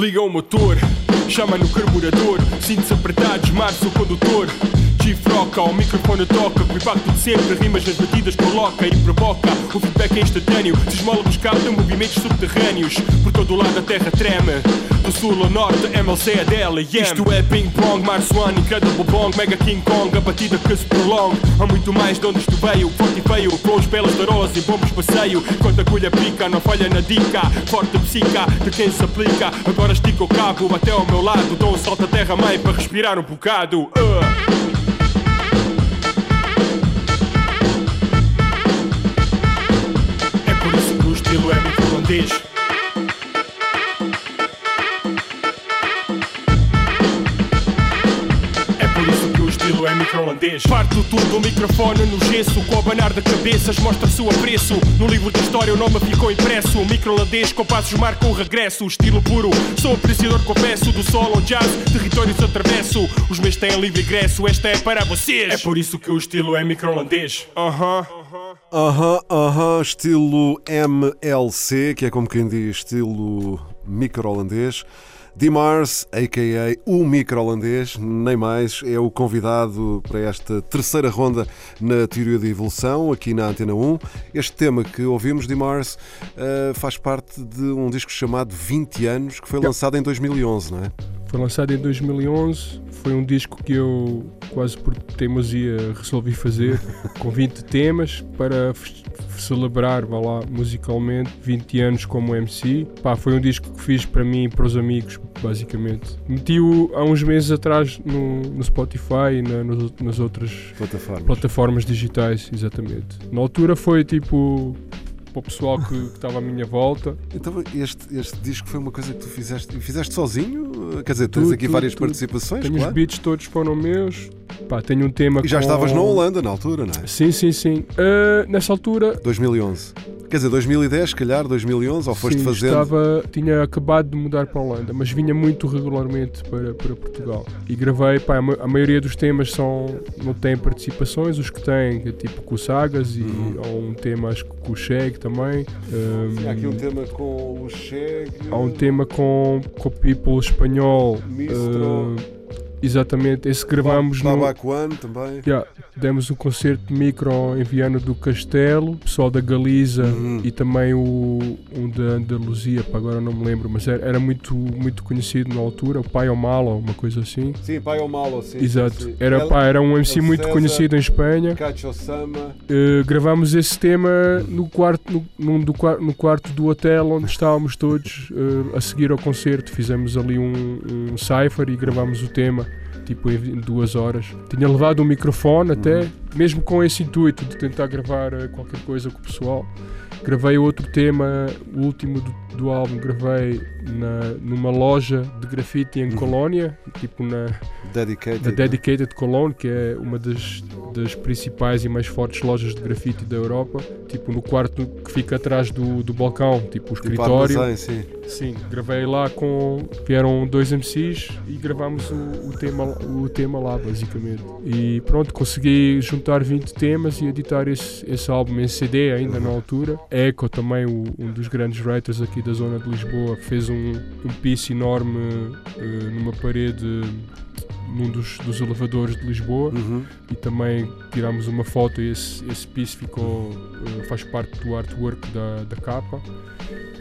Liga o motor, chama no carburador, cintos apertados, marcha o condutor. Chifroca, o microfone toca, o impacto de sempre, rimas nas batidas coloca e provoca. O feedback é instantâneo, sismólogos captam movimentos subterrâneos. Todo lado a terra treme, do sul ao norte, MLC é dela, yeah. Isto é ping pong, Mars One, Incredible Bong, Mega King Kong, a batida que se prolonga. Há muito mais de onde isto veio, forte e feio, flows belas de rosa e bombos passeio. Quando a agulha pica, não falha na dica, forte psica de quem se aplica. Agora estica o cabo até ao meu lado, dou um salto à terra mãe para respirar um bocado. Uh. É por isso que o estilo é muito holandês. É micro-holandês. Parto tudo o microfone no gesso, com o abanar de cabeças mostra-se o apreço. No livro de história o nome ficou impresso. O micro-holandês com passos marca o regresso. O estilo puro, sou apreciador, confesso. Do solo ao jazz, territórios atravesso. Os meus têm livre ingresso, esta é para vocês. É por isso que o estilo é micro-holandês. Aham. Aham, aham, estilo MLC, que é como quem diz, estilo micro-holandês. Dimars, a.k.a. o micro-holandês, nem mais, é o convidado para esta terceira ronda na Teoria da Evolução, aqui na Antena 1. Este tema que ouvimos, Dimars, eh, faz parte de um disco chamado 20 anos, que foi lançado em 2011, não é? Foi lançado em 2011. Foi um disco que eu, quase por teimosia, resolvi fazer com 20 temas para celebrar, vá lá, musicalmente, 20 anos como MC. Pá, foi um disco que fiz para mim e para os amigos, basicamente. Meti-o há uns meses atrás no, no Spotify e na- nas outras Plataforma. plataformas digitais, exatamente. Na altura foi tipo para o pessoal que que estava à minha volta. Então, este, este disco foi uma coisa que tu fizeste, fizeste sozinho? Quer dizer, tens Tudo, aqui tudo, várias tudo. participações, Tenho claro. os beats todos foram meus. Pá, tenho um tema E já com- estavas na Holanda na altura, não é? Sim, sim, sim. Ah, nessa altura 2011. Quer dizer, 2010, se calhar, 2011, ou foste sim, fazendo. estava, tinha acabado de mudar para a Holanda, mas vinha muito regularmente para, para Portugal. E gravei, pá, a, ma- a maioria dos temas são, não têm participações, os que têm, é tipo com o Sagas e há um tema acho que com o Shag também. Sim, há aqui um tema com o Cheg. há um tema com, com o People espanhol. Mistro. ah, exatamente, esse gravamos no, Tabaco One também. Yeah, demos um concerto de micro em Viana do Castelo, pessoal da Galiza Uhum. e também o, um da Andaluzia, pá, agora não me lembro, mas era, era muito, muito conhecido na altura, o Pai ao Malo, uma coisa assim. Sim, Pai ao Malo, sim. Exato, sim. era, pá, era um MC El muito César. conhecido em Espanha. Cacho Sama. Uh, gravámos esse tema no quarto, no, num do, quar- no quarto do hotel onde estávamos todos uh, a seguir ao concerto. Fizemos ali um, um cipher e gravámos o tema, tipo em duas horas. Tinha levado um microfone até, mesmo com esse intuito de tentar gravar uh, qualquer coisa com o pessoal. Gravei outro tema, o último do, do álbum, gravei na, numa loja de grafite em Colónia, tipo na, Dedicated. da Dedicated Cologne, que é uma das, das principais e mais fortes lojas de grafite da Europa, tipo no quarto que fica atrás do, do balcão, tipo o Tipo escritório. armazém, sim. Sim, gravei lá com. Vieram dois MCs e gravámos o, o, tema, o tema lá, basicamente. E pronto, consegui juntar 20 temas e editar esse, esse álbum em CD ainda na altura. Echo, também o- um dos grandes writers aqui da zona de Lisboa, fez um, um piece enorme eh, numa parede num dos, dos elevadores de Lisboa Uhum. e também tirámos uma foto e esse, esse piece ficou, eh, faz parte do artwork da, da capa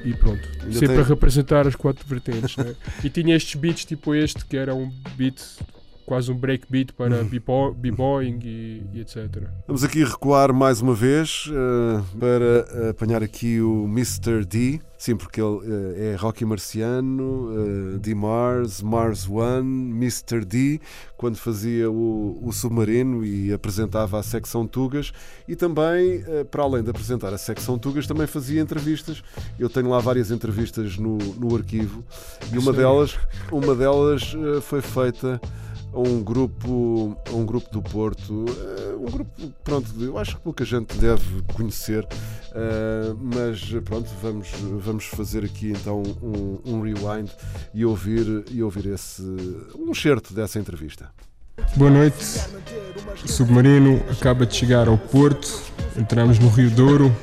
e pronto, Ainda sempre tem- a representar as quatro vertentes né? e tinha estes beats tipo este que era um beat quase um breakbeat para b-boy- b-boying e, e etc. Vamos aqui recuar mais uma vez eh, para apanhar aqui o Mr. D. Sim, porque ele eh, é Rocky Marciano, eh, D. Mars, Mars One, Mr. D, quando fazia o, o Submarino e apresentava a secção Tugas. E também, eh, para além de apresentar a secção Tugas, também fazia entrevistas. Eu tenho lá várias entrevistas no, no arquivo e uma Sério? delas, uma delas foi feita um grupo, um grupo do Porto, eh, um grupo, pronto, eu acho que pouca gente deve conhecer, eh, mas pronto, vamos, vamos fazer aqui então um, um rewind e ouvir, e ouvir esse, um certo dessa entrevista. Boa noite. O submarino acaba de chegar ao Porto. Entramos no Rio Douro.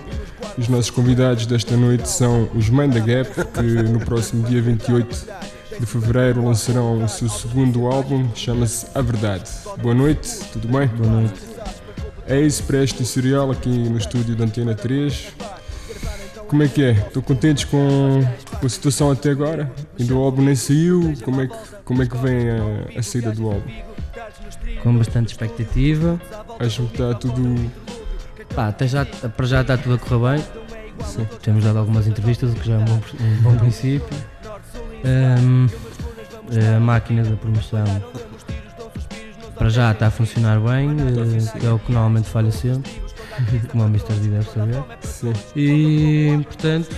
Os nossos convidados desta noite são os the Gap, que no próximo dia 28 de fevereiro lançarão o seu segundo álbum, chama-se A Verdade. Boa noite, tudo bem? Boa noite. Eis para este serial aqui no estúdio da Antena 3. Como é que é? Estão contentes com, com a situação até agora? Ainda o álbum nem saiu? Como é que, como é que vem a, a saída do álbum? com bastante expectativa. Acham que está tudo. Pá, até já, para já está tudo a correr bem. Sim. Temos dado algumas entrevistas, o que já é um bom, um bom princípio. Ahm, a máquina da promoção para já está a funcionar bem, eh, é o que normalmente falha sempre, como o Mr. D deve saber. Sim. E portanto,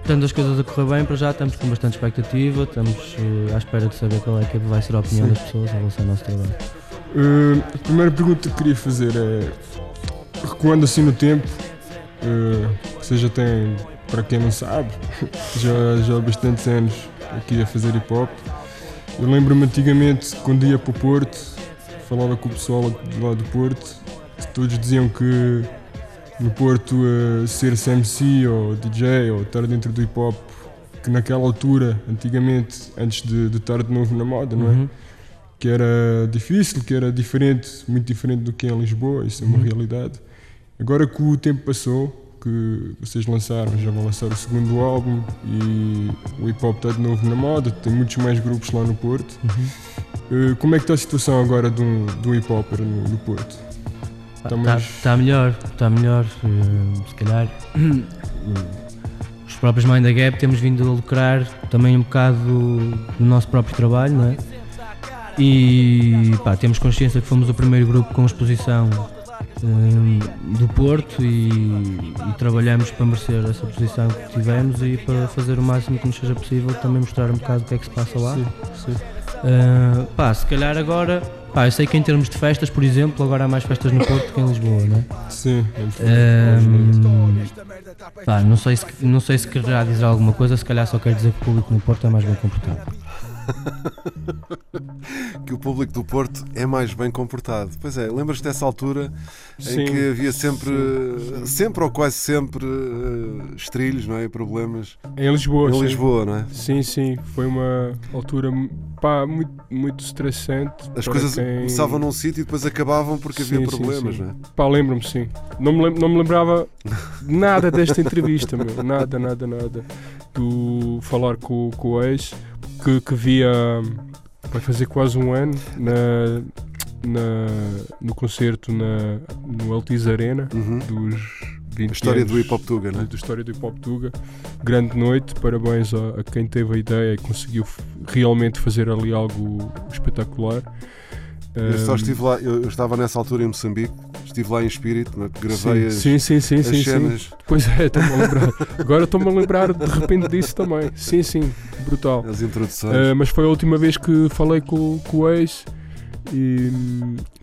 estando as coisas a correr bem, para já estamos com bastante expectativa, estamos eh, à espera de saber qual é que vai ser a opinião Sim. das pessoas em relação ao nosso trabalho. Uh, a primeira pergunta que queria fazer é: recuando assim no tempo, uh, você já tem, para quem não sabe, já, já há bastantes anos aqui a fazer hip hop. Eu lembro-me antigamente, quando ia para o Porto, falava com o pessoal lá do Porto, todos diziam que no Porto uh, ser CMC ou DJ ou estar dentro do hip hop, que naquela altura, antigamente, antes de, de estar de novo na moda, não é? Uhum. que era difícil, que era diferente, muito diferente do que é em Lisboa, isso é uma realidade. Agora que o tempo passou, que vocês lançaram, já vão lançar o segundo álbum e o hip hop está de novo na moda, tem muitos mais grupos lá no Porto. Eh, como é que está a situação agora do, do hip hopper no, no Porto? Está Estamos- tá melhor, está melhor. eh, se calhar os próprios Mind the Gap temos vindo a lucrar também um bocado no nosso próprio trabalho, não é? E pá, temos consciência que fomos o primeiro grupo com exposição do Porto e, e trabalhamos para merecer essa posição que tivemos e para fazer o máximo que nos seja possível também mostrar um bocado o que é que se passa lá. Sim, sim. Uh, pá, se calhar agora, pá, eu sei que em termos de festas, por exemplo, agora há mais festas no Porto que em Lisboa, não é? Sim, é Um, pá, não, sei se, não sei se quererá dizer alguma coisa, se calhar só quer dizer que o público no Porto é mais bem comportado. Que o público do Porto é mais bem comportado. Pois é, lembras-te dessa altura Sim, em que havia sempre, sempre ou quase sempre eh, estrilhos, não é? E problemas em Lisboa. em sim. Lisboa, não é? Sim, sim, foi uma altura pá, muito, muito estressante. As coisas quem- começavam num sítio e depois acabavam porque havia Sim, sim, problemas, sim. não é? Pá, lembro-me, sim. Não me, lem- não me lembrava nada desta entrevista, meu. Nada, nada, nada. Do falar com, com o ex, que, que via. Vai fazer quase um ano na, na, no concerto na, no Altiz Arena Uhum. dos 20 A história anos do hip hop Tuga, não é? da história do Hip Hop Tuga. Grande noite, parabéns a, a quem teve a ideia e conseguiu realmente fazer ali algo espetacular. Eu só estive lá, eu, eu estava nessa altura em Moçambique, estive lá em espírito, gravei as, sim, sim, sim, as sim, sim. Pois é, estou-me a lembrar. Agora estou-me a lembrar de repente disso também. Sim, sim, brutal. as introduções. Ah, mas foi a última vez que falei com, com o ex e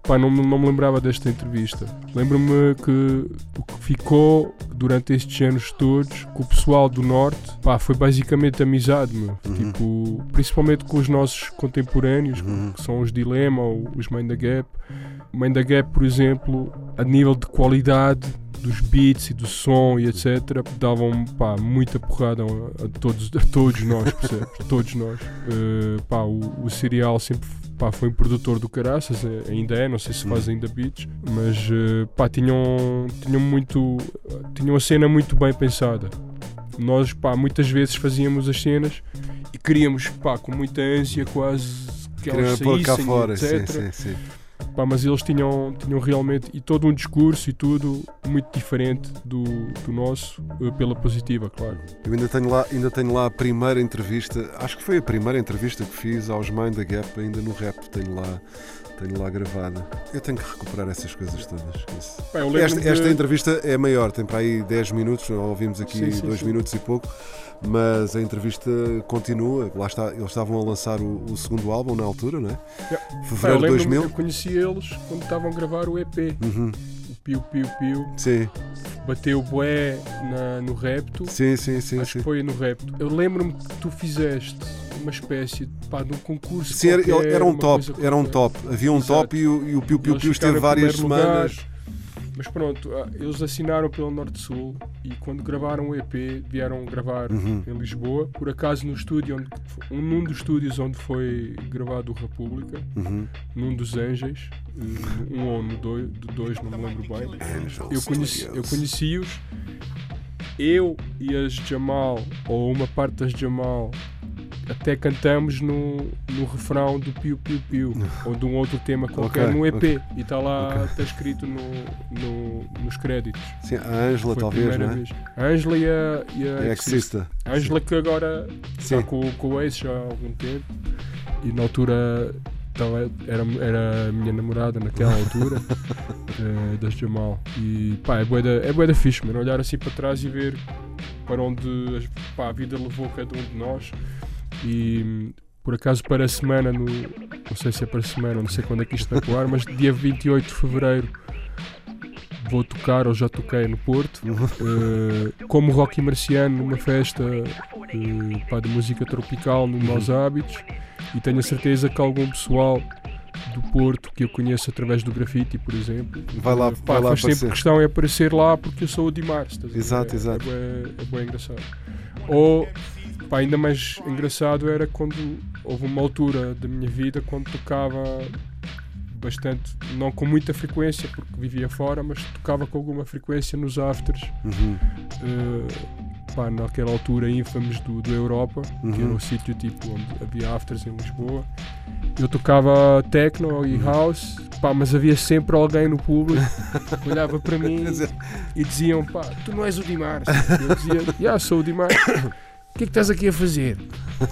pá, não, me- não me lembrava desta entrevista. Lembro-me que o que ficou durante estes anos todos com o pessoal do Norte pá, foi basicamente amizade, meu. Uhum. tipo, principalmente com os nossos contemporâneos, Uhum. que são os Dilema ou os Mind the Gap. Mind the Gap, por exemplo, a nível de qualidade dos beats e do som e etc. davam pá, muita porrada a, todos, a todos nós, percebes? todos nós. Eh, pá, o, o Serial sempre pá, foi um produtor do caraças, eh, ainda é, não sei se faz ainda beats, mas eh, pá, tinham, tinham muito. tinham a cena muito bem pensada. Nós pá, muitas vezes fazíamos as cenas e queríamos pá, com muita ânsia quase que elas saíssem, fora, sim, etc. sim, sim. Pá, mas eles tinham, tinham realmente e todo um discurso e tudo muito diferente do, do nosso, eh, pela positiva, claro. Eu ainda tenho, lá, ainda tenho lá a primeira entrevista, acho que foi a primeira entrevista que fiz aos Mind the Gap, ainda no rap, tenho lá, tenho lá gravada. Eu tenho que recuperar essas coisas todas. Lembro-me Esta, de- esta entrevista é maior, tem para aí 10 minutos, ouvimos aqui Sim, sim, 2 sim. minutos e pouco, mas a entrevista continua. Lá está, eles estavam a lançar o, o segundo álbum na altura, não é? Yeah. Fevereiro de lembro-me, 2000. eu conheci eles quando estavam a gravar o EP, Uhum. Piu Piu Piu, Sim, bateu bué na, no Repto, sim, sim, sim. acho sim. que foi no Repto. Eu lembro-me que tu fizeste uma espécie de, pá, de um concurso Sim, era, qualquer, era um top, era um top. Havia um Exato. top e o, e o Piu Piu Eles Piu esteve várias primeiro lugar. Mas pronto, ah, eles assinaram pelo Norte-Sul e quando gravaram o EP vieram gravar Uhum. em Lisboa, por acaso no estúdio, onde, um, num dos estúdios onde foi gravado o República, Uhum. num dos Anjos, um ou no dois, do dois, não me lembro bem. Eu conheci- eu conheci-os, eu e as Jamal, ou uma parte das Jamal, até cantamos no, no refrão do Piu Piu Piu, ou de um outro tema qualquer Ok, no EP, ok. e está lá, está escrito no, no- nos créditos. Sim, a Ângela, talvez, não é? vez. A Ângela e a, e a É Exista. Exista. A Ângela que agora Sim. está com, com o Ace já há algum tempo e na altura tava- era, era a minha namorada naquela altura eh, das Jamal e pá, é bué da, é bué da fixe, mano, olhar assim para trás e ver para onde pá, a vida levou cada um de nós e por acaso para a semana, no, não sei se é para a semana, não sei quando é que isto vai pro ar, mas dia 28 de Fevereiro vou tocar, ou já toquei no Porto, eh, como Rocky Marciano numa festa eh, pá, de música tropical no Maus Hábitos e tenho a certeza que algum pessoal do Porto que eu conheço através do grafite, por exemplo, Vai lá, pá, vai lá faz sempre aparecer. questão é aparecer lá porque eu sou o Dimar. ver? Exato, é, exato. É, bué- é bué engraçado. Ou pá, ainda mais engraçado era quando houve uma altura da minha vida quando tocava bastante, não com muita frequência porque vivia fora, mas tocava com alguma frequência nos afters Uhum. eh, pá, naquela altura ínfames do, do Europa, que era Uhum. um sítio tipo onde havia afters em Lisboa. Eu tocava techno Uhum. e house, pá, mas havia sempre alguém no público que olhava para mim e diziam, pá, tu não és o Dimar. Eu dizia, já sou o Dimar. O que é que estás aqui a fazer?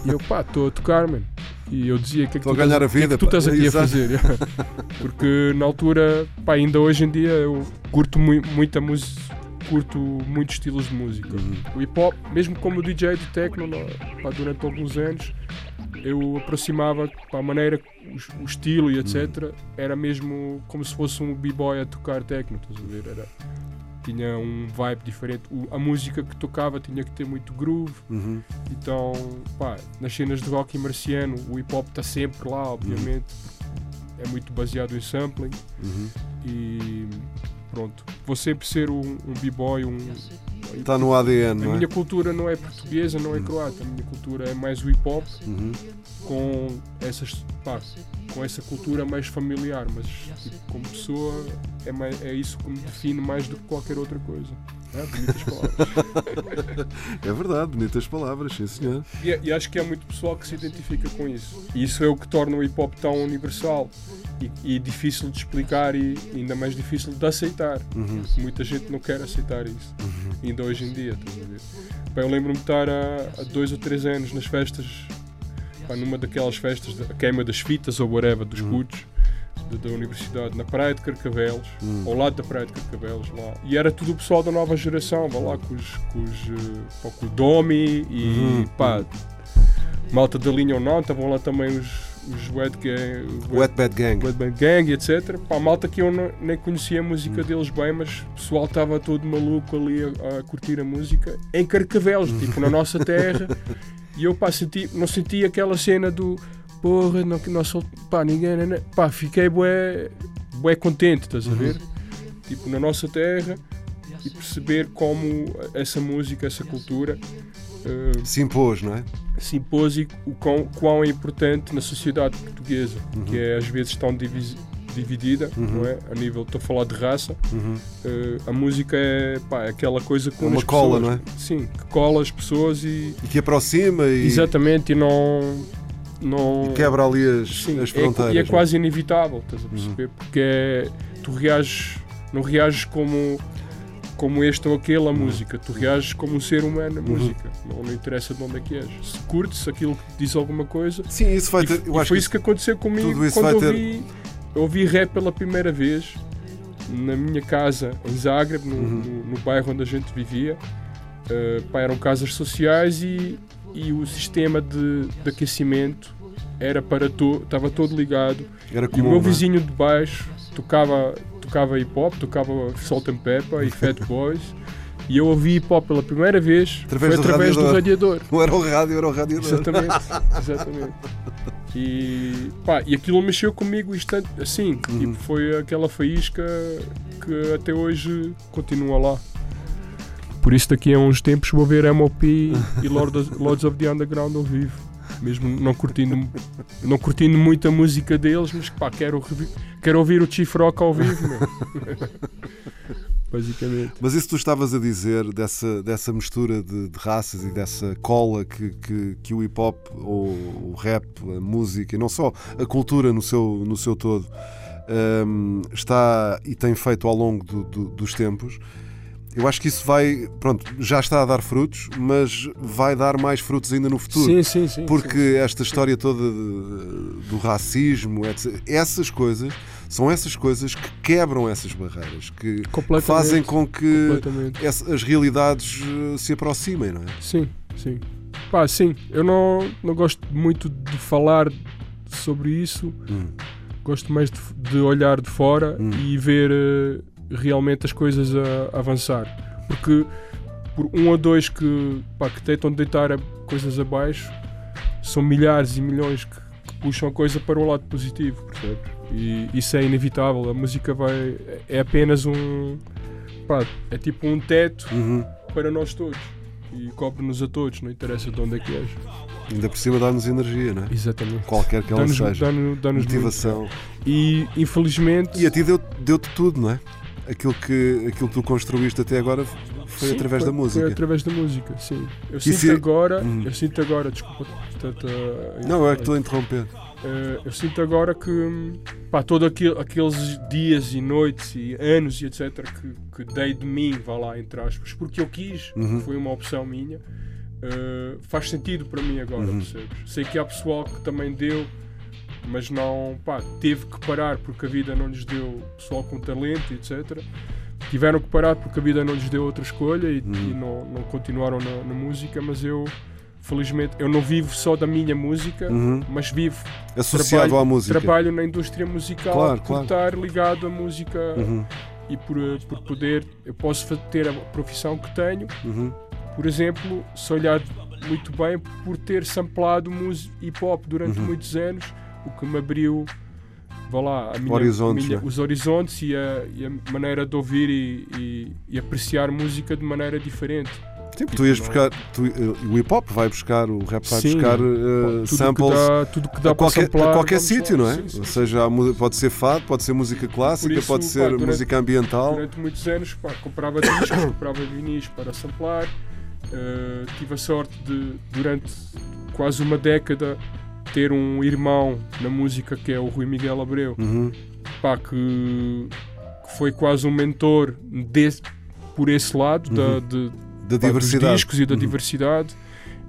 E eu, pá, estou a tocar, mano. E eu dizia, o que é que, Estou tu a ganhar estás- a vida, que é que tu pá." estás aqui Exato. a fazer? Porque na altura, pá, ainda hoje em dia eu curto mui- muita música, curto muitos estilos de música. Uhum. O hip hop, mesmo como DJ de techno, pá, durante alguns anos, eu aproximava pá, a maneira, o, o estilo e etc. Era mesmo como se fosse um b-boy a tocar techno, estás a ver? Era, tinha um vibe diferente. O- a música que tocava tinha que ter muito groove. Uhum. Então, pá, nas cenas de rock e marciano, o hip hop está sempre lá, obviamente. É muito baseado em sampling Uhum. e pronto. Vou sempre ser um, um b-boy, um. Está no ADN, A não é? minha cultura não é portuguesa, não é croata. A minha cultura é mais o hip hop Uhum. com essas pá, com essa cultura mais familiar, mas tipo, como pessoa é, mais, é isso que me define mais do que qualquer outra coisa. É, bonitas palavras. É verdade, bonitas palavras, sim senhor. E, e acho que há muito pessoal que se identifica com isso. E isso é o que torna o hip hop tão universal e, e difícil de explicar e ainda mais difícil de aceitar. Uhum. Muita gente não quer aceitar isso, ainda hoje em dia. A? Pá, eu lembro-me de estar há, há dois ou três anos nas festas, pá, numa daquelas festas, da queima das fitas ou whatever, dos putos. Da, da universidade, na praia de Carcavelos, ao lado da praia de Carcavelos, lá. E era tudo o pessoal da nova geração, vá lá, com os, com os, eh, pá, com o Domi e Uhum. pá, malta da linha ou não, estavam lá também os, os Wet Gang, Wet Bad Gang. Wet Band Gang, etc. Pá, malta que eu não- nem conhecia a música deles bem, mas o pessoal estava todo maluco ali a, a curtir a música em Carcavelos, tipo na nossa terra. E eu pá, senti, não senti aquela cena do porra, não, que nós sol- pá, ninguém, né, né. pá, fiquei bué, bué contente, estás a ver? Tipo, na nossa terra e perceber como essa música, essa cultura eh, Se impôs, não é? se impôs e o quão, quão é importante na sociedade portuguesa, que é às vezes tão divis- dividida, não é? A nível, estou a falar de raça. Uhum. Eh, a música é, pá, é aquela coisa que É uma cola, pessoas. não é? Sim, que cola as pessoas e E que aproxima e. exatamente e não não E quebra ali as, Sim, as é- fronteiras. e é não quase inevitável, estás a perceber? Porque é- tu reages, não reages como, como este ou aquele a música, tu reages como um ser humano a música. Não, não interessa de onde é que és. Se curtes aquilo que te diz alguma coisa. Sim, isso vai e, ter. e Eu acho foi isso que aconteceu comigo quando ter- ouvi, eu ouvi rap pela primeira vez na minha casa em Zagreb, no, Uhum. no- no bairro onde a gente vivia. Uh, pá, eram casas sociais e, e o sistema de, de aquecimento era para to, estava todo ligado era e o comum. meu não é? vizinho de baixo tocava, tocava hip hop, tocava Salt and Pepper e Fat Boys. E eu ouvi hip hop pela primeira vez Através foi do através do radiador. radiador. Não era o rádio, era o radiador. Exatamente, exatamente. E, pá, e aquilo mexeu comigo instant, assim, Uhum. tipo, foi aquela faísca que até hoje continua lá. Por isso daqui a uns tempos vou ver MOP e Lords of the Underground ao vivo. Mesmo não curtindo, não curtindo muito a música deles, mas pá, quero, quero ouvir o Chief Rock ao vivo, meu. Basicamente. Mas isso tu estavas a dizer, dessa, dessa mistura de, de raças e dessa cola que, que, que o hip hop, o rap, a música, e não só a cultura no seu, no seu todo, hum, está e tem feito ao longo do- do- dos tempos, eu acho que isso vai, pronto, já está a dar frutos, mas vai dar mais frutos ainda no futuro. Sim, sim, sim. Porque esta história toda de- do racismo, etc., essas coisas são essas coisas que quebram essas barreiras, que fazem com que as realidades eh, se aproximem, não é? Sim, sim. Pá, sim, eu não, não gosto muito de falar sobre isso. Hum. Gosto mais de, de olhar de fora Hum. e ver eh, realmente as coisas a, avançar. Porque por um ou dois que, pá, que tentam deitar coisas abaixo, são milhares e milhões que, que puxam a coisa para o lado positivo, percebes? E isso é inevitável. A música vai. é apenas um. pá, é tipo um teto Uhum. para nós todos e cobre-nos a todos, não interessa de onde é que és. Ainda por cima dá-nos energia, não é? Exatamente. Qualquer que ela Dá-nos seja. dá-nos- dá-nos Motivação. muito. E infelizmente. E a ti deu- deu-te tudo, não é? Aquilo que, aquilo que tu construíste até agora foi Sim, através da foi- música. Foi através da música, sim. Eu E sinto se- agora. Hum. Eu sinto agora, desculpa. tanta- Não, é que estou a interromper. Eh, eu sinto agora que pá, todos aquele, aqueles dias e noites e anos e etc que, que dei de mim, vá lá, entre aspas, porque eu quis, Uhum. foi uma opção minha, eh, faz sentido para mim agora, Uhum. percebes? Sei que há pessoal que também deu, mas não, pá, teve que parar porque a vida não lhes deu pessoal com talento, etc. Tiveram que parar porque a vida não lhes deu outra escolha e, Uhum. e não, não continuaram na, na música, mas eu, felizmente, eu não vivo só da minha música, Uhum. mas vivo Associado trabalho, à música. Trabalho na indústria musical Claro, por claro. estar ligado à música Uhum. e por, eh, por poder. Eu posso ter a profissão que tenho, Uhum. por exemplo, se olhar muito bem, por ter samplado hip hop durante Uhum. muitos anos, o que me abriu. Vá lá, minha, Horizontes, minha- né? os horizontes e a, e a maneira de ouvir e, e- e apreciar música de maneira diferente. Sim, porque tu ias buscar. tu- eh, o hip hop vai buscar, o rap vai Sim, buscar tudo samples que dá, tudo que dá a qualquer, samplar, a qualquer sítio, não é? Sim, sim, Ou seja, pode ser fado, pode ser música clássica, isso, pode pá, ser durante- música ambiental. Durante muitos anos pá, comprava discos, comprava vinis para samplar. Uh, tive a sorte de, durante quase uma década, ter um irmão na música que é o Rui Miguel Abreu, Uhum. pá, que, que foi quase um mentor desse, por esse lado da, Uhum. de, Da pá, dos diversidade. discos e da Uhum. diversidade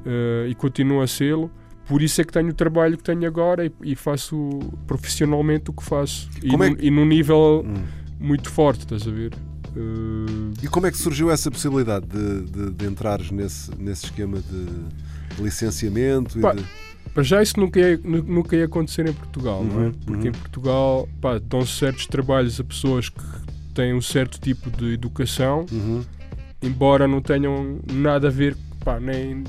uh, e continua a sê-lo. Por isso é que tenho o trabalho que tenho agora e, e faço profissionalmente o que faço. E, é num- que- num nível Hum. muito forte, estás a ver? Uh, E como é que surgiu essa possibilidade de, de, de entrares nesse, nesse esquema de licenciamento? Pá, de- para já isso nunca ia, nu- nunca ia acontecer em Portugal, não é? Uhum, Porque uhum. em Portugal pá, dão certos trabalhos a pessoas que têm um certo tipo de educação, Uhum. embora não tenham nada a ver, pá, nem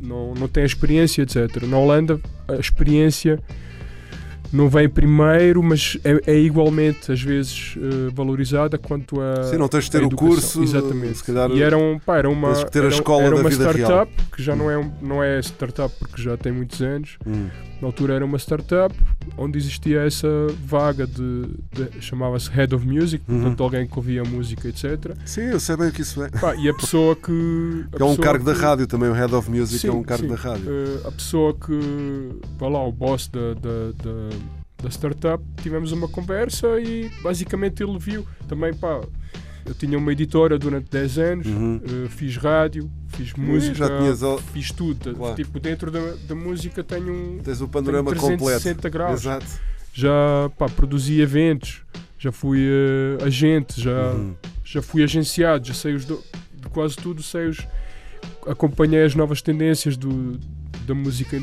não, não têm experiência, etc. Na Holanda a experiência não vem primeiro, mas é, é igualmente às vezes eh, valorizada quanto a Sim, não tens de ter o curso, exatamente. se calhar e era, um, pá, era uma tens que ter a era, escola era da uma vida real. startup que já não é um- não é startup porque já tem muitos anos Hum. Na altura era uma startup onde existia essa vaga de, de- chamava-se Head of Music, Uhum. portanto alguém que ouvia música, etc. Sim, eu sei bem o que isso é. Pá, e a pessoa que. a É um cargo da que- rádio também, o Head of Music Sim, é um cargo sim. da rádio. Eh, a pessoa que. Vá lá, o boss da, da, da, da startup, tivemos uma conversa e basicamente ele viu. Também, pá, eu tinha uma editora durante 10 anos, Uhum. eh, fiz rádio, fiz música, já tinhas al- fiz tudo. Claro. Tipo, dentro da, da música tenho um. Tens o panorama completo. 360 graus. Exato. Já pá, produzi eventos, já fui eh, agente, já, Uhum. já fui agenciado, já sei os do- de quase tudo, sei os, acompanhei as novas tendências do, da música eh,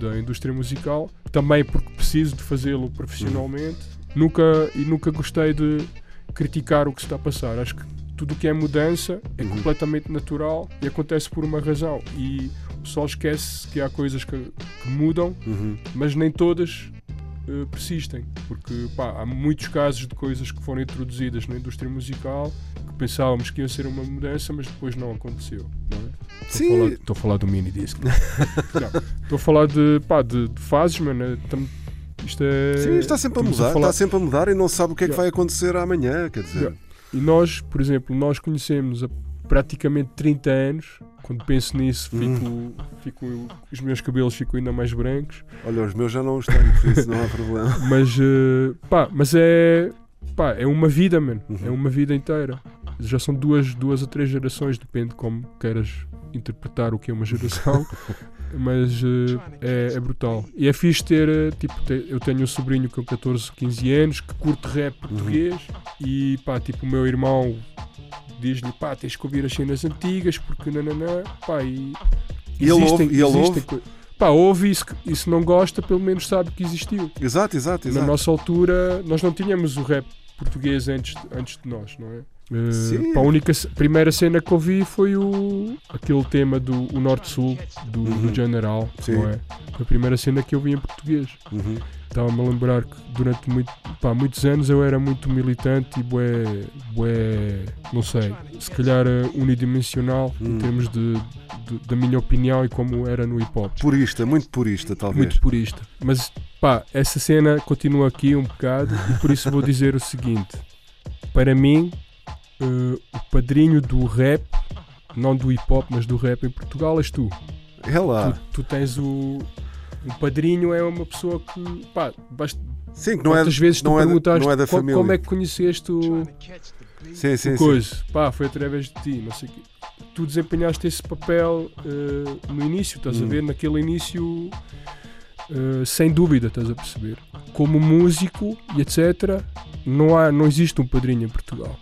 da, da indústria musical, também porque preciso de fazê-lo profissionalmente. Nunca e nunca gostei de criticar o que se está a passar. Acho que tudo o que é mudança é Uhum. completamente natural e acontece por uma razão. E o pessoal esquece que há coisas que, que mudam, Uhum. mas nem todas eh, persistem, porque pá, há muitos casos de coisas que foram introduzidas na indústria musical que pensávamos que ia ser uma mudança, mas depois não aconteceu. Não é? Estou a falar- do mini disc. Não, Estou a falar de, pá, de, de fases, mano. é, tam- Isto é. Sim, está sempre a mudar, falar- está sempre a mudar e não sabe o que é que Yeah. vai acontecer amanhã, quer dizer. Yeah. E nós, por exemplo, nós conhecemos há praticamente 30 anos. Quando penso nisso, Hum. fico, fico, os meus cabelos ficam ainda mais brancos. Olha, os meus já não tenho, por isso não há problema. Mas, eh, pá, mas é, pá, é uma vida, mano. Uhum. É uma vida inteira. Já são duas, duas ou três gerações, depende como queiras interpretar o que é uma geração. mas eh, é, é brutal. E é fixe ter, eh, tipo, te- eu tenho um sobrinho com 14, 15 anos que curte rap Uhum. português e pá, tipo, o meu irmão diz-lhe, pá, tens que ouvir as cenas antigas porque nananã, pá, e E ele ouve, e ele ouve? Pá, ouve e se, e se não gosta, pelo menos sabe que existiu. Exato, exato, Na exato. nossa altura, nós não tínhamos o rap português antes, antes de nós, não é? Pá, a única primeira cena que ouvi foi o, aquele tema do Norte-Sul, do, Uhum. do General, Sim. não é? Foi a primeira cena que eu vi em português. Uhum. Estava-me a lembrar que durante muito, pá, muitos anos eu era muito militante e bué, bué, não sei, se calhar eh, unidimensional Hum. em termos de, de- da minha opinião e como era no hip-hop Purista, muito purista, talvez. muito purista. Mas pá, essa cena continua aqui um bocado e por isso vou dizer o seguinte: para mim, eh, o padrinho do rap, não do hip hop, mas do rap em Portugal, és tu. É lá. Tu, tu tens o. Um padrinho é uma pessoa que. Pá, basta, Sim, que não é, vezes tu não, é, não é da "Co- família. como é que conheceste o, Sim, sim, o sim. coisa? Pá, foi através de ti, não sei o quê. Tu desempenhaste esse papel eh, no início, estás a Hum. ver? Naquele início, eh, sem dúvida, estás a perceber? Como músico e etc., não, há, não existe um padrinho em Portugal.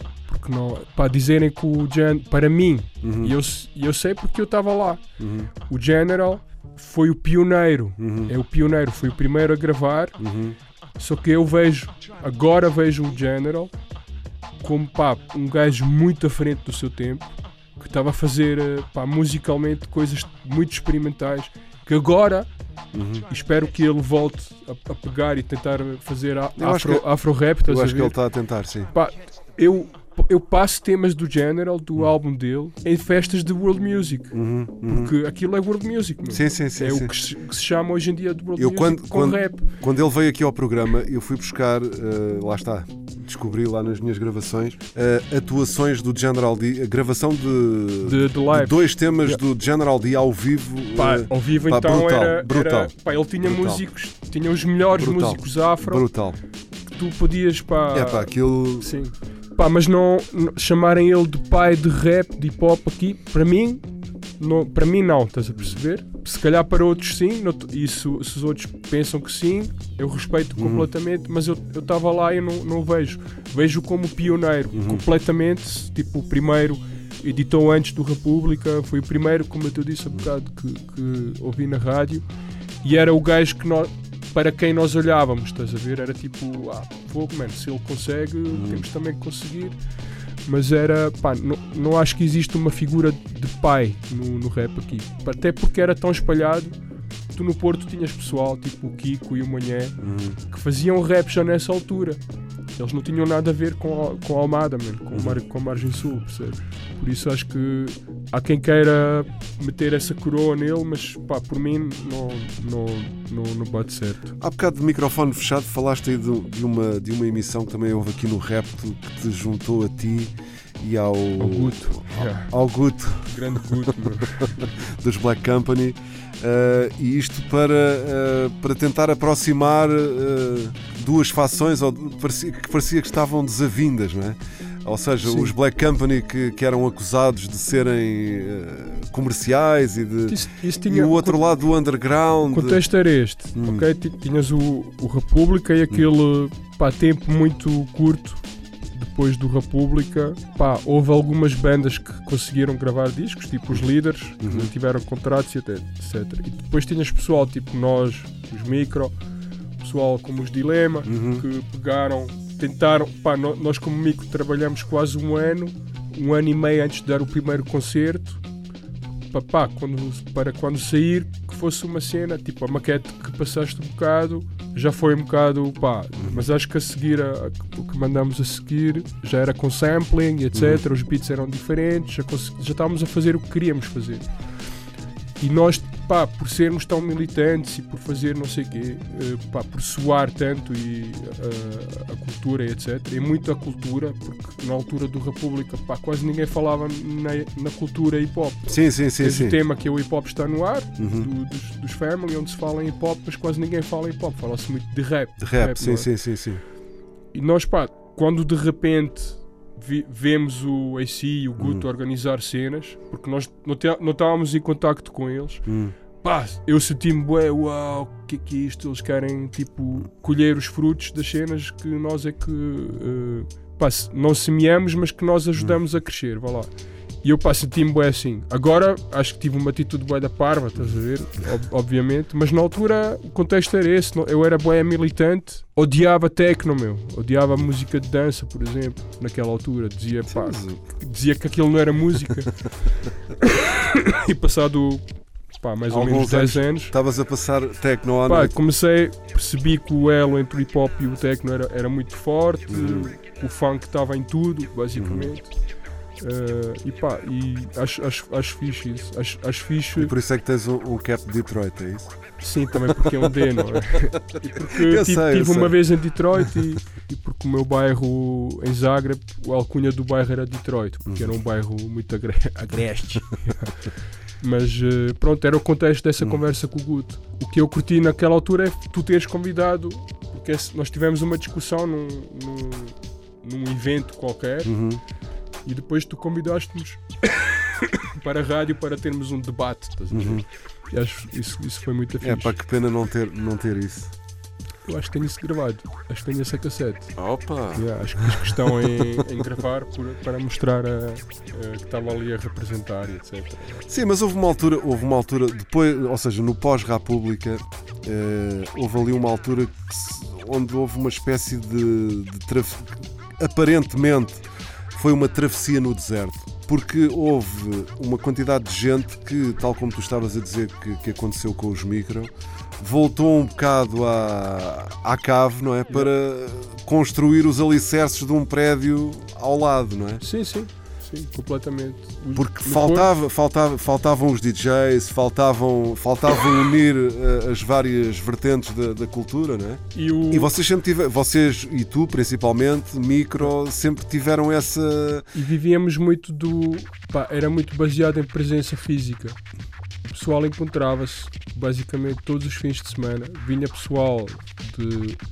Porque não, pá, dizerem que o Gen, para mim, Uhum, e eu, eu sei porque eu estava lá, uhum, o General foi o pioneiro. uhum, É o pioneiro, foi o primeiro a gravar uhum. só que eu vejo, agora vejo o General como pá, um gajo muito à frente do seu tempo, que estava a fazer eh, pá, musicalmente coisas muito experimentais, que agora Uhum. espero que ele volte a, a pegar e tentar fazer a- Eu acho afro, que- afro rap, Eu acho que ele está a tentar, sim. Pá, eu, eu passo temas do General, do álbum dele, em festas de world music. Uhum, uhum. Porque aquilo é world music, meu. Sim, sim, sim. é sim. o que se, que se chama hoje em dia de world Eu music quando- com quando- rap. Quando ele veio aqui ao programa, eu fui buscar, eh, lá está, descobri lá nas minhas gravações, eh, atuações do General D, a gravação de, De, de live. dois temas Yeah. do General D ao vivo. Pá, eh, ao vivo pá, então brutal, era, brutal. era- pá, ele tinha Brutal. músicos, tinha os melhores Brutal. músicos afro brutal. que tu podias pá, É pá, aquilo. sim. Pá, mas não, não- chamarem ele de pai de rap, de hip hop aqui, para mim, não, para mim não, estás a perceber? Se calhar para outros sim, não e se, se os outros pensam que sim, eu respeito Uhum. completamente, mas eu estava lá e eu não, não o vejo. Vejo como pioneiro, Uhum. completamente, tipo o primeiro editou antes do República, foi o primeiro, como eu te disse há bocado, que, que ouvi na rádio, e era o gajo que nós, para quem nós olhávamos, estás a ver? Era tipo, ah, fogo, mano, se ele consegue, temos também que conseguir. Mas era, pá, não, não acho que existe uma figura de pai no, no rap aqui. Até porque era tão espalhado. Tu no Porto tinhas pessoal, tipo o Kiko e o Manhé, Uhum. que faziam rap já nessa altura. Eles não tinham nada a ver com a, com a Almada, mano, com, a mar, com a Margem Sul, percebes? Por isso acho que há quem queira meter essa coroa nele, mas pá, por mim não, não, não, não bate certo. Há bocado de microfone fechado falaste aí de, de uma, de uma emissão que também houve aqui no Repto que te juntou a ti e ao, Ao Guto, yeah. ao Guto grande Guto, meu. dos Black Company eh, e isto para, eh, para tentar aproximar eh, duas fações ou, parecia, que parecia que estavam desavindas, não é? Ou seja, Sim. os Black Company que, que eram acusados de serem comerciais e de. Isso, isso E tinha, o outro lado do underground. O contexto era este, Hum. ok? Ti- Tinhas o, o República e aquele pá, tempo muito curto depois do República, pá, houve algumas bandas que conseguiram gravar discos, tipo os líderes, Uhum. que tiveram contratos e até etc. E depois tinhas pessoal tipo nós, os micro, pessoal como os Dilema, Uhum. que pegaram, tentaram, pá, nós como micro trabalhamos quase um ano, um ano e meio antes de dar o primeiro concerto, pá, pá, quando, para quando sair que fosse uma cena, tipo a maquete que passaste um bocado, já foi um bocado, pá, mas acho que a seguir, a- a- o que mandamos a seguir já era com sampling etc, os beats eram diferentes, já, já estávamos a fazer o que queríamos fazer. E nós, pá, por sermos tão militantes e por fazer não sei o quê, eh, pá, por soar tanto e eh, a cultura etc, e muito a cultura, porque na altura do República, pá, quase ninguém falava na, na cultura hip hop. Sim, sim, sim. Tens sim. o tema que é o hip hop está no ar, Uhum. do- dos, dos Family, onde se fala em hip hop, mas quase ninguém fala em hip hop, fala-se muito de rap. De rap, sim, não é? sim, sim, sim. E nós, pá, quando de repente vemos o AC e o Guto Hum. organizar cenas, porque nós não estávamos em contacto com eles, Hum. pá, eu senti-me, bué, uau, o que é que é isto? Eles querem, tipo, colher os frutos das cenas que nós é que, eh, pá, não semeamos, mas que nós ajudamos a crescer, vá lá. E eu, pá, senti-me bué assim. Agora, acho que tive uma atitude bué da parva, estás a ver? Ob- obviamente. Mas na altura, o contexto era esse. Eu era bué militante, odiava techno, meu. Odiava música de dança, por exemplo, naquela altura. Dizia, pá, dizia que aquilo não era música. e passado, pá, mais ou Alguns menos 10 anos, Estavas a passar techno à Pá, noite. comecei, percebi que o elo entre o hip hop e o techno era, era muito forte, Uhum. o funk estava em tudo, basicamente. Eh, e pá, e acho, acho, acho fixe isso. Acho, acho fixe, E por isso é que tens um, um cap de Detroit, é isso? sim, também porque é um D, não é? E porque Eu tive, sei, eu tive sei. uma vez em Detroit e, e porque o meu bairro em Zagreb, a alcunha do bairro era Detroit, porque Uhum. era um bairro muito agre agreste. Mas eh, pronto, era o contexto dessa Uhum. conversa com o Guto. O que eu curti naquela altura é tu teres convidado, porque esse- nós tivemos uma discussão num, num, num evento qualquer Uhum. E depois tu convidaste-nos para a rádio para termos um debate. Estás a ver? Uhum. E acho isso, isso foi muito fixe. É pá, que pena não ter, não ter isso. Eu acho que tenho isso gravado. Acho que tenho essa cassete. Opa! Yeah, acho que fiz questão em, em gravar por- para mostrar a- a que estava ali a representar e etc. Sim, mas houve uma altura, houve uma altura depois, ou seja, no pós-República, eh, houve ali uma altura se- onde houve uma espécie de, de traf- aparentemente foi uma travessia no deserto. Porque houve uma quantidade de gente que, tal como tu estavas a dizer que, que aconteceu com os micro, voltou um bocado à, à cave, não é? Para construir os alicerces de um prédio ao lado, não é? Sim, sim, sim, completamente. Os- Porque faltava, faltava, faltavam os DJs, faltavam, faltavam unir eh, as várias vertentes da, da cultura, não é? E, o, E vocês sempre tiveram, vocês e tu principalmente, micro, sempre tiveram essa. e vivíamos muito do. pá, era muito baseado em presença física. O pessoal encontrava-se basicamente todos os fins de semana. Vinha pessoal.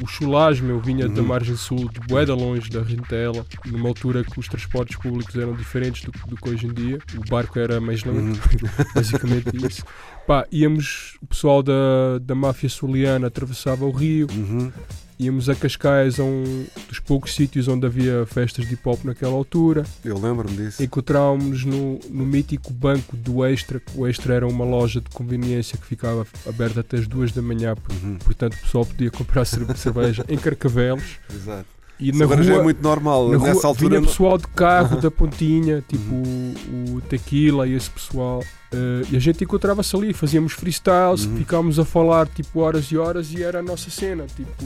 O chulage, meu, vinha da margem sul, de Boeda longe da Rintela, numa altura que os transportes públicos eram diferentes do, do que hoje em dia. O barco era mais lento, basicamente isso. Pá, íamos. O pessoal da, da máfia soliana atravessava o rio, Uhum. Íamos a Cascais, a um dos poucos sítios onde havia festas de hip hop naquela altura. Eu lembro-me disso. Encontrámos-nos no, no mítico banco do Extra. que O Extra era uma loja de conveniência que ficava aberta até as duas da manhã, Uhum. portanto o pessoal podia comprar cerve- cerveja em Carcavelos. Exato. E na agora já é rua, muito normal. na Nessa rua altura. vinha pessoal de carro da pontinha, tipo o, o Tequila e esse pessoal. Eh, e a gente encontrava-se ali, fazíamos freestyles, Uhum. ficámos a falar tipo horas e horas e era a nossa cena. Tipo,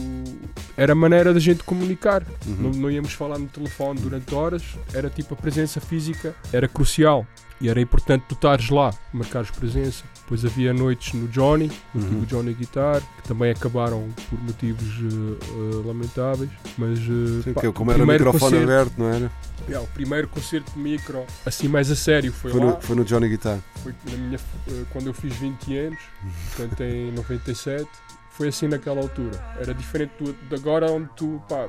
era a maneira da gente comunicar. Uhum. Não, não íamos falar no telefone durante horas, era tipo a presença física, era crucial. E era importante tu estares lá, marcares presença. Depois havia noites no Johnny, no Uhum. Johnny Guitar, que também acabaram por motivos eh, lamentáveis. Mas eh, Sim, pá, que como era microfone concerto- aberto, não era? Yeah, o primeiro concerto de micro, assim mais a sério, foi, Foi lá. no, foi no Johnny Guitar. Foi minha, quando eu fiz 20 anos, portanto em 97. Foi assim naquela altura. Era diferente do, de agora, onde tu, pá,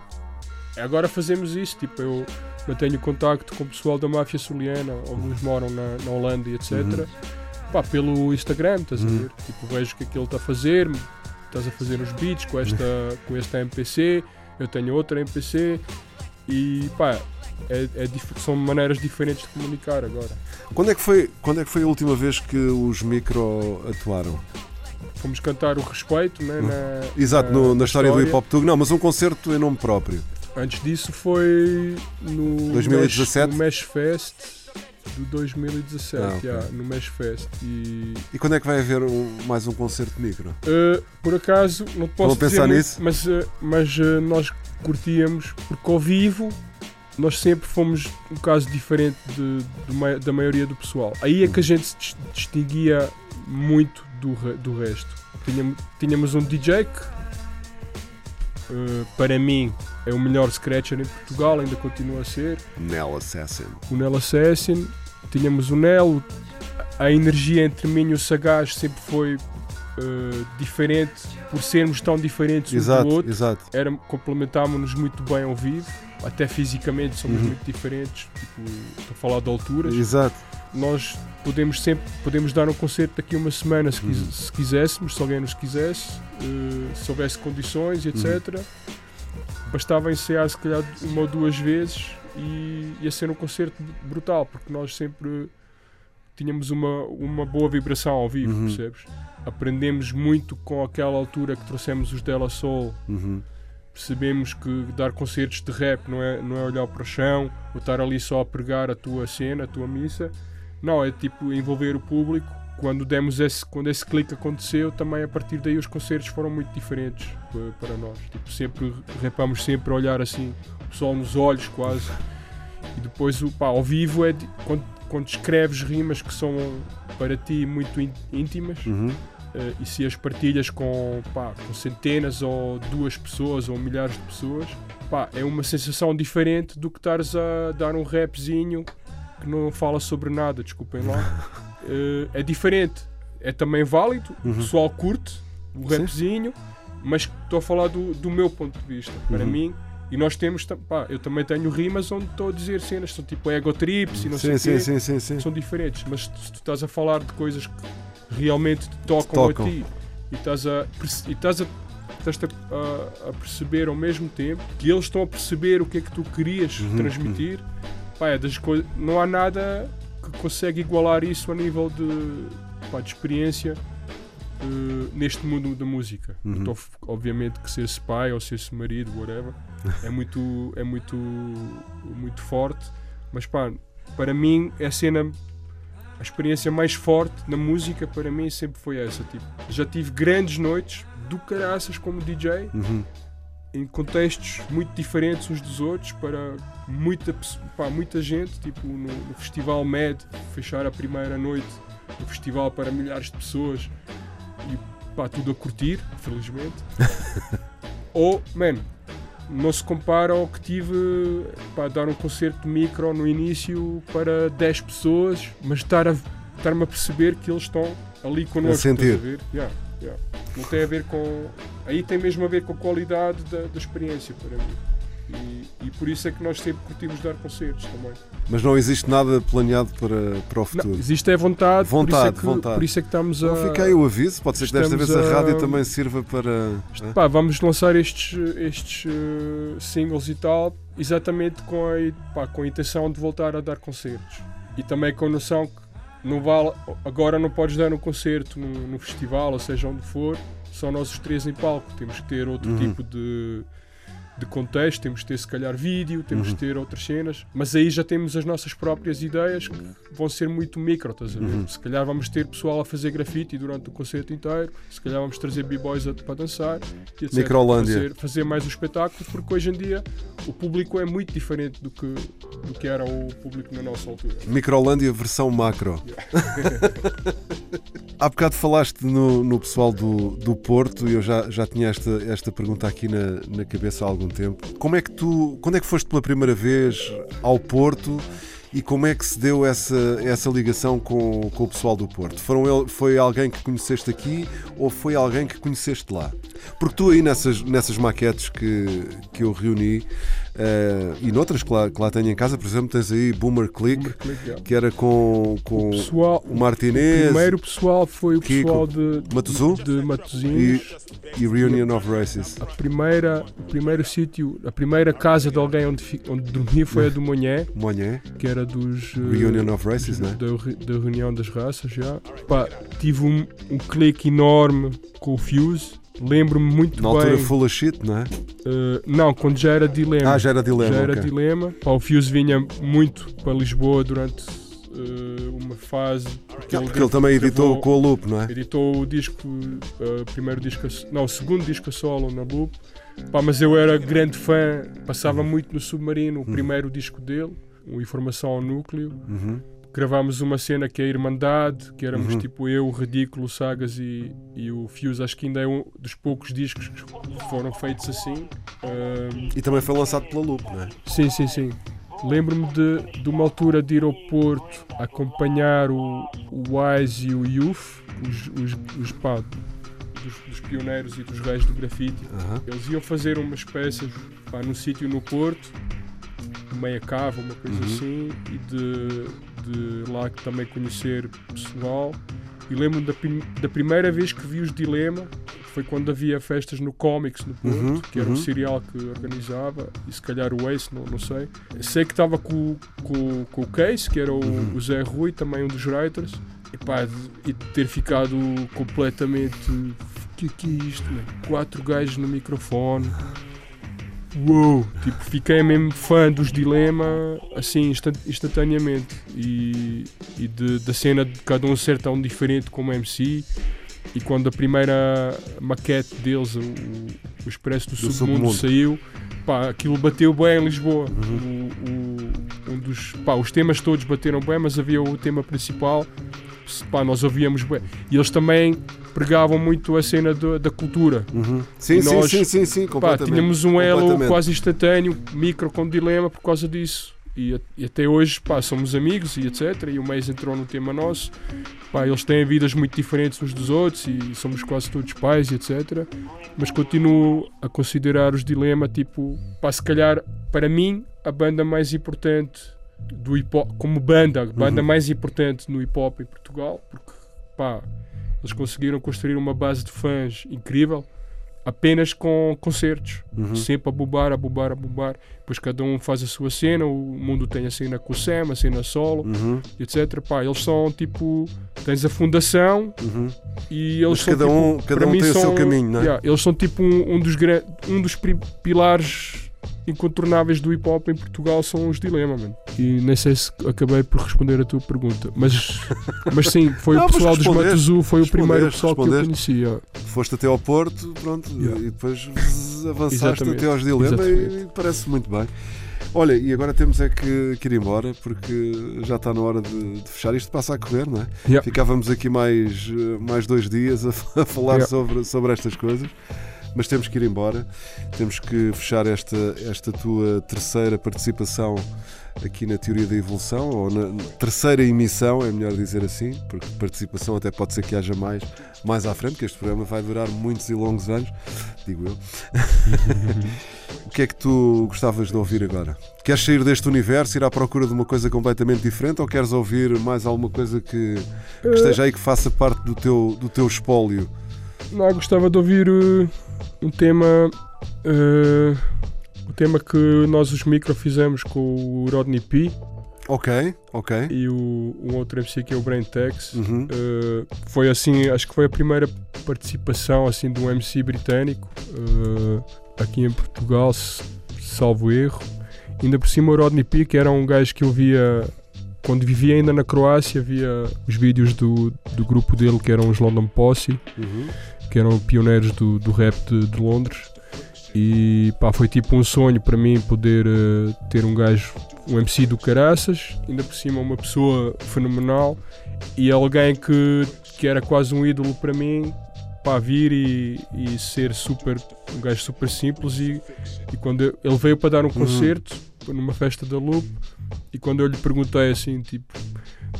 agora fazemos isso. Tipo, eu mantenho contacto com o pessoal da máfia soliana, alguns moram na, na Holanda e etc. Uhum. Pá, pelo Instagram, estás a ver? Tipo, vejo o que é que ele está a fazer, estás a fazer os beats com esta, com esta MPC, eu tenho outra MPC e pá, é, é são maneiras diferentes de comunicar agora. Quando é, que foi, quando é que foi a última vez que os micro atuaram? Fomos cantar o respeito, né? Na, Exato, no- na história do Hip Hop Tug. Não, mas um concerto em nome próprio. Antes disso foi no 2017? Mesh, no Mesh Fest de 2017, Ah, ok. yeah, no Mesh Fest. E E quando é que vai haver um- mais um concerto de micro? uh, por acaso não te posso pensar muito, nisso? mas, uh, mas uh, nós curtíamos porque ao vivo nós sempre fomos um caso diferente de- ma- da maioria do pessoal. Aí é que a gente se dis- distinguia muito do, do resto. Tínhamos, tínhamos um DJ que uh, para mim é o melhor scratcher em Portugal, ainda continua a ser. Nell Assassin. o Nel Assassin, tínhamos o Nel, a energia entre mim e o Sagaz sempre foi eh, diferente, por sermos tão diferentes um Exato, do outro, exato. era, complementávamos-nos muito bem ao vivo, até fisicamente somos Uhum. muito diferentes, tipo, estou a falar de alturas, Exato. Nós podemos sempre podemos dar um concerto daqui a uma semana se, quis- Uhum. se quiséssemos, se alguém nos quisesse, eh, se houvesse condições etc. Uhum. Bastava ensaiar se calhar uma ou duas vezes e ia ser um concerto brutal, porque nós sempre tínhamos uma, uma boa vibração ao vivo, Uhum. percebes? Aprendemos muito com aquela altura que trouxemos os Della Soul Uhum. percebemos que dar concertos de rap não é, não é olhar para o chão ou estar ali só a pregar a tua cena, a tua missa. Não, é tipo envolver o público. Quando demos esse, quando esse clique aconteceu, também a partir daí os concertos foram muito diferentes pa- para nós. Tipo, sempre rapamos sempre a olhar assim, o sol nos olhos quase. E depois o pá, ao vivo é de- quando, quando escreves rimas que são para ti muito ín- íntimas, Uhum. eh, e se as partilhas com, pá, com centenas ou duas pessoas ou milhares de pessoas, pá, é uma sensação diferente do que estares a dar um rapzinho que não fala sobre nada, desculpem lá. Eh, é diferente, é também válido, o Uhum. pessoal curte o Sim. rapzinho, mas estou a falar do, do meu ponto de vista. Para Uhum. mim, e nós temos, pá, eu também tenho rimas onde estou a dizer cenas, são tipo ego trips e não sei Sim, o quê sim, sim, sim, sim. são diferentes, mas se tu estás a falar de coisas que realmente te tocam, Tocam. a ti e estás a, e estás a, estás a, a perceber ao mesmo tempo que eles estão a perceber o que é que tu querias Uhum, transmitir, pá, é das coisas, não há nada que consegue igualar isso a nível de, pá, de experiência eh, neste mundo da música. Uhum. Então, obviamente que ser-se pai ou ser-se marido, whatever, é muito, é muito, muito forte, mas pá, para mim é a cena a experiência mais forte na música para mim sempre foi essa tipo já tive grandes noites do caraças como DJ Uhum. Em contextos muito diferentes uns dos outros para muita pá, muita gente tipo no, no festival Med fechar a primeira noite do festival para milhares de pessoas e pá, tudo a curtir felizmente ou man não se compara ao que tive para dar um concerto de micro no início para 10 pessoas, mas estar a estar-me a perceber que eles estão ali connosco. sentir. estás a ver? Yeah, yeah. Não tem a ver com. Aí tem mesmo a ver com a qualidade da, da experiência para mim. E, e por isso é que nós sempre curtimos dar concertos também. Mas não existe nada planeado para, para o Não, futuro. existe é vontade, por, Vontade, isso é que, vontade. por isso é que estamos a. Então fica aí o aviso, pode ser que desta vez a a- rádio também sirva para. hã? Pá, vamos lançar estes, estes eh, singles e tal, exatamente com a, pá, com a intenção de voltar a dar concertos. E também com a noção que não vale, agora não podes dar um concerto no, no festival, ou seja onde for, só nós os três em palco. Temos que ter outro Uhum. tipo de, de contexto, temos de ter se calhar vídeo, temos Uhum. de ter outras cenas, mas aí já temos as nossas próprias ideias que vão ser muito micro, estás a ver? Uhum. Se calhar vamos ter pessoal a fazer grafite durante o concerto inteiro, se calhar vamos trazer b-boys a- para dançar, e etc. Microlândia. Fazer, fazer mais o espetáculo, porque hoje em dia o público é muito diferente do que, do que era o público na nossa altura. Microlândia versão macro. Há bocado falaste no, no pessoal do, do Porto e eu já, já tinha esta, esta pergunta aqui na, na cabeça há algum tempo. Como é que tu, quando é que foste pela primeira vez ao Porto e como é que se deu essa, essa ligação com, com o pessoal do Porto? Foram foi alguém que conheceste aqui ou foi alguém que conheceste lá? Porque tu aí nessas, nessas maquetes que, que eu reuni eh, e noutras que lá, que lá tenho em casa, por exemplo, tens aí Boomer Click, que era com, com Pessoal, o Martinez primeiro pessoal foi o Kiko. pessoal de, Matozu? de Matosinhos. e, e Reunion of Races. A primeira, o primeiro sítio, a primeira casa de alguém onde, onde dormi foi a do Monhé, Monhé, que era dos. eh, Reunion of Races, né? da, da reunião das raças já. Pá, tive um, um clique enorme com o Fuse. Lembro-me muito Na altura bem. full of shit, não é? eh, não, quando já era dilema. Ah, já era dilema. Já era ok. dilema. Pá, o Fuse vinha muito para Lisboa durante eh, uma fase. Ah, porque ele também editou gravou- com a Loop, não é? Editou o disco, eh, primeiro disco, não, o segundo disco a solo na Loop. Pá, mas eu era grande fã, passava muito no Submarino, o primeiro disco dele, o Informação ao Núcleo. Uhum. Gravámos uma cena que é a Irmandade, que éramos Uhum. tipo eu, o Ridículo, Sagas e, e o Fuse. Acho que ainda é um dos poucos discos que foram feitos assim. Ahm, E também foi lançado pela Loop, não é? Sim, sim, sim. Lembro-me de, de uma altura de ir ao Porto acompanhar o, o Wise e o Youth, os, os, os pá, dos, dos pioneiros e dos reis do grafite. Aham. Eles iam fazer umas peças pá, num sítio no Porto, meia cava, uma coisa Uhum. assim, e de, de lá também conhecer pessoal. E lembro-me da, da primeira vez que vi os Dilema, foi quando havia festas no Comics no Porto, Uhum, que era uhum. um serial que organizava, e se calhar o Ace, não, não sei. Sei que estava com, com, com o Case, que era o, Uhum. o Zé Rui, também um dos writers, e pá, e ter ficado completamente. O que, que é isto, man? Quatro gajos no microfone. Uou! Tipo, fiquei mesmo fã dos Dilema assim instan- instantaneamente e, e de- da cena de cada um ser tão diferente como MC. E quando a primeira maquete deles, o, o Expresso do, Do Submundo, Submundo. saiu, pá, aquilo bateu bem em Lisboa. O- o- um dos, pá, os temas todos bateram bem, mas havia o tema principal, pá, nós ouvíamos bem. E eles também pregavam muito a cena do- da cultura. Uhum. Sim, E sim, nós, sim, sim, sim, Pá, completamente. tínhamos um elo quase instantâneo, micro com dilema por causa disso. E, e até hoje, pá, somos amigos e etc. E o mês entrou no tema nosso. Pá, eles têm vidas muito diferentes uns dos outros e somos quase todos pais e etc. Mas continuo a considerar os dilema, tipo, pá, se calhar, para mim, a banda mais importante do hip hop, como banda, a banda Uhum. mais importante no hip hop em Portugal, porque, pá, eles conseguiram construir uma base de fãs incrível apenas com concertos. Uhum. Sempre a bobar, a bobar, a bobar. Depois cada um faz a sua cena, o mundo tem a cena com o Sam, a cena solo, Uhum, etc. Pá, eles são tipo. Tens a fundação uhum. e eles Mas são. cada tipo, um- cada um tem o seu são- caminho, não é? Yeah, eles são tipo um, um dos, um dos pilares incontornáveis do hip hop em Portugal são os Dilema, mano. E nem sei se acabei por responder a tua pergunta, mas, mas sim, foi Não, o pessoal dos Matozu, foi o primeiro pessoal que eu conhecia. Foste até ao Porto, pronto, Yeah. e depois avançaste Exatamente, até aos Dilema e exatamente. parece muito bem. Olha, e agora temos é que, que ir embora porque já está na hora de, de fechar. Isto passa a correr, não é? Yeah. Ficávamos aqui mais, eh, mais dois dias a, a falar Yeah. sobre, sobre estas coisas, mas temos que ir embora. Temos que fechar esta, esta tua terceira participação aqui na Teoria da Evolução, ou na terceira emissão, é melhor dizer assim, porque participação até pode ser que haja mais mais à frente, que este programa vai durar muitos e longos anos, digo eu. o que é que tu gostavas de ouvir agora? Queres sair deste universo, ir à procura de uma coisa completamente diferente, ou queres ouvir mais alguma coisa que, que esteja aí que faça parte do teu, do teu espólio? Não, gostava de ouvir uh, um tema. uh, o tema que nós, os micro, fizemos com o Rodney P Ok, ok. e o, um outro MC que é o Brain Tex. Uhum. Uh, foi assim, acho que foi a primeira participação assim de um MC britânico. Uh, aqui em Portugal, se- salvo erro. Ainda por cima o Rodney Peak era um gajo que eu via quando vivia ainda na Croácia, via os vídeos do, do grupo dele que eram os London Posse, Uhum. Que eram pioneiros do, do rap de, de Londres. E pá, foi tipo um sonho para mim poder eh, ter um gajo, um MC do Caraças, ainda por cima uma pessoa fenomenal e alguém que, que era quase um ídolo para mim, para vir e, e ser super, um gajo super simples. E, e quando eu- ele veio para dar um concerto numa festa da Loop, e quando eu lhe perguntei assim, tipo,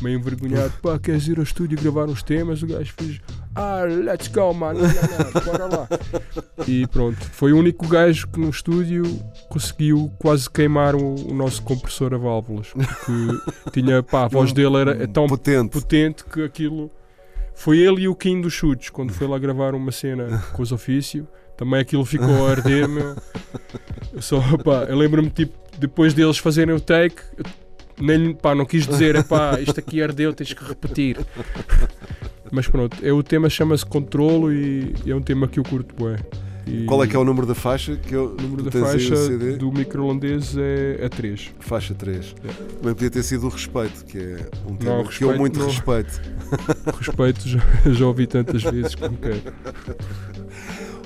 meio envergonhado, pá, queres ir ao estúdio gravar uns temas? O gajo fez, ah, let's go, mano, bora lá. E pronto, foi o único gajo que no estúdio conseguiu quase queimar o, o nosso compressor a válvulas, porque tinha, pá, a voz dele era é tão Potente. potente que aquilo. Foi ele e o Kim dos Chutes, quando foi lá gravar uma cena com os ofício. Também aquilo ficou a arder, meu. Eu Só, pá, eu lembro-me, tipo, depois deles fazerem o take, nem, pá, não quis dizer, pá, isto aqui ardeu, tens que repetir. Mas pronto, é, o tema chama-se Controlo e, é um tema que eu curto bué. E Qual é que é o número da faixa? Que eu, o número da faixa do micro-holandês é, é 3. Faixa 3. Também podia ter sido o respeito, que é um tema Não, que eu respeito muito não. respeito. Respeito, já, já ouvi tantas vezes como quero.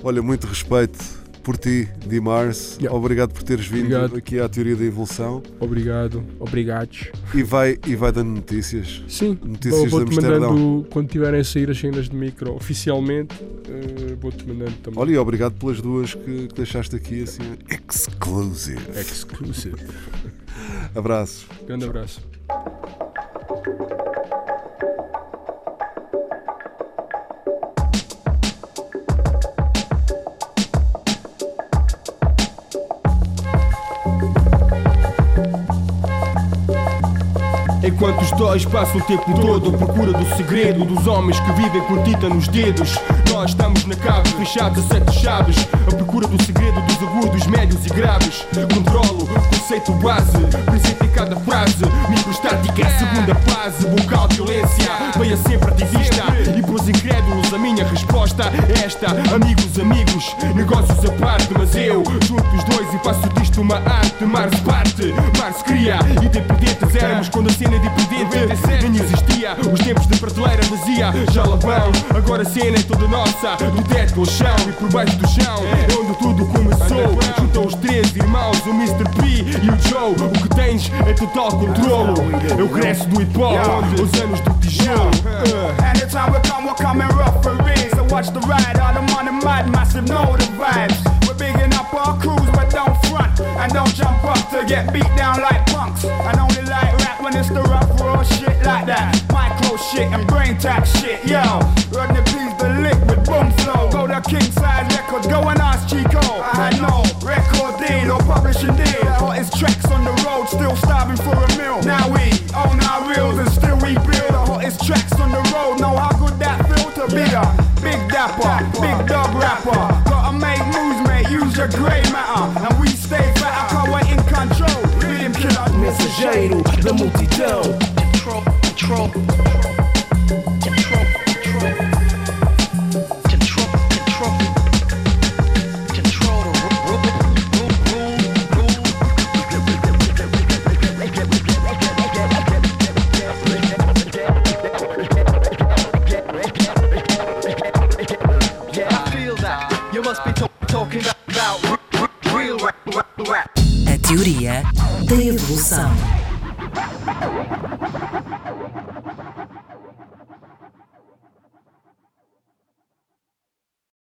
Olha, muito respeito por ti, Dimars. Yeah. Obrigado por teres vindo Obrigado. aqui à Teoria da Evolução Obrigado, obrigados. e vai, e vai dando notícias. Sim, Notícias vou- de vou-te Amsterdão. mandando quando tiverem a sair as cenas de micro oficialmente, eh, vou-te mandando também. Olha, e obrigado pelas duas que, que deixaste aqui assim. Exclusive. Exclusive. Abraços. Grande abraço. Enquanto os dois passam o tempo todo à procura do segredo dos homens que vivem com tinta nos dedos, estamos na cave, fechados a sete chaves, à procura do segredo dos agudos, médios e graves. Controlo, conceito base, presente em cada frase, microstática, segunda fase, vocal violência, veia sempre ativista e pros incrédulos a minha resposta é esta, amigos, amigos, negócios à parte, mas eu junto os dois e faço disto uma arte, Mars parte, Mars cria, independentes éramos quando a cena é independente nem existia, os tempos de prateleira vazia, já lá vão, agora a cena é toda nossa, do teto ao chão e por baixo do chão, é onde tudo começou, junto aos três irmãos, o Mr. P e o Joe, o que tens é total controlo, eu cresço do hip hop, os anos do tijolo. Anytime we come, we're coming real. So watch the ride, all the money mad, massive, know the vibes. We're bigging up our crews, but don't front and don't jump up to get beat down like punks. And only like rap when it's the rough raw shit like that. Micro shit and brain tap shit, yo. Rodney P's the liquid boom flow. Go to King Size Records, go and ask Chico. I had no record deal or publishing deal. The hottest tracks on the road, still starving for a meal. Now we own our reels and still we build the hottest tracks on the road. Know how good that feel to be a big dapper, big dog rapper. Gotta make moves, mate, use your grey matter. And we stay fat, cause we're in control. Rhythm killer, Mensageiro da multidão teoria da evolução.